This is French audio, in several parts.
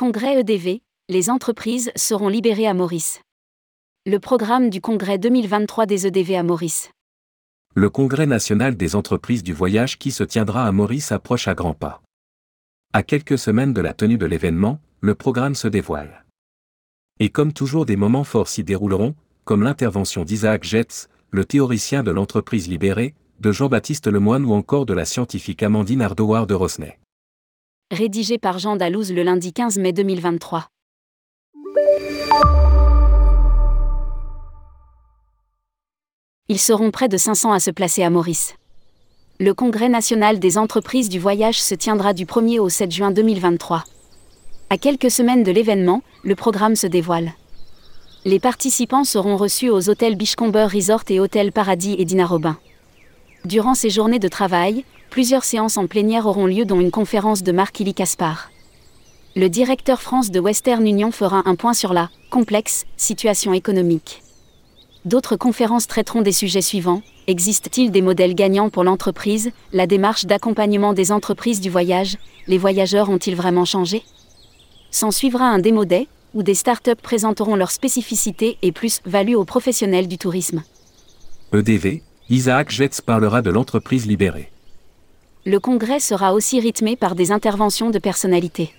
congrès EDV, les entreprises seront libérées à Maurice. Le programme du congrès 2023 des EDV à Maurice. Le congrès national des entreprises du voyage qui se tiendra à Maurice approche à grands pas. À quelques semaines de la tenue de l'événement, le programme se dévoile. Et comme toujours des moments forts s'y dérouleront, comme l'intervention d'Isaac Jetz, le théoricien de l'entreprise libérée, de Jean-Baptiste Lemoine ou encore de la scientifique Amandine Ardouard de Rosnay. Rédigé par Jean Dalouse le lundi 15 mai 2023. Ils seront près de 500 à se placer à Maurice. Le Congrès national des entreprises du voyage se tiendra du 1er au 7 juin 2023. À quelques semaines de l'événement, le programme se dévoile. Les participants seront reçus aux hôtels Bichcomber Resort et Hôtel Paradis et Dina Robin. Durant ces journées de travail, plusieurs séances en plénière auront lieu dont une conférence de Marc-Élie Caspar. Le directeur France de Western Union fera un point sur la complexe situation économique. D'autres conférences traiteront des sujets suivants. Existe-t-il des modèles gagnants pour l'entreprise La démarche d'accompagnement des entreprises du voyage Les voyageurs ont-ils vraiment changé? S'en suivra un démodé, où des startups présenteront leurs spécificités et plus-value aux professionnels du tourisme. EDV, Isaac Jetz parlera de l'entreprise libérée. Le congrès sera aussi rythmé par des interventions de personnalités.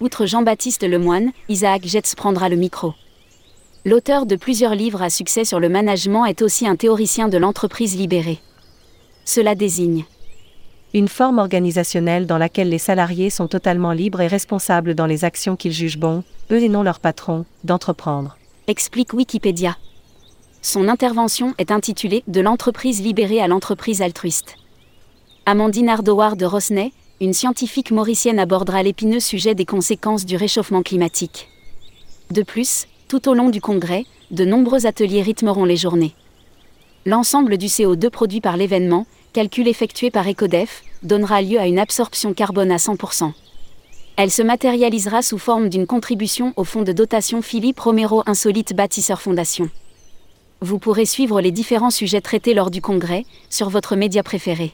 Outre Jean-Baptiste Lemoine, Isaac Jetz prendra le micro. L'auteur de plusieurs livres à succès sur le management est aussi un théoricien de l'entreprise libérée. Cela désigne une forme organisationnelle dans laquelle les salariés sont totalement libres et responsables dans les actions qu'ils jugent bon, eux et non leur patron, d'entreprendre. Explique Wikipédia. Son intervention est intitulée De l'entreprise libérée à l'entreprise altruiste. Amandine Ardouard de Rosnay, une scientifique mauricienne abordera l'épineux sujet des conséquences du réchauffement climatique. De plus, tout au long du congrès, de nombreux ateliers rythmeront les journées. L'ensemble du CO2 produit par l'événement, calcul effectué par Ecodef, donnera lieu à une absorption carbone à 100%. Elle se matérialisera sous forme d'une contribution au fonds de dotation Philippe Romero Insolite Bâtisseur Fondation. Vous pourrez suivre les différents sujets traités lors du congrès, sur votre média préféré.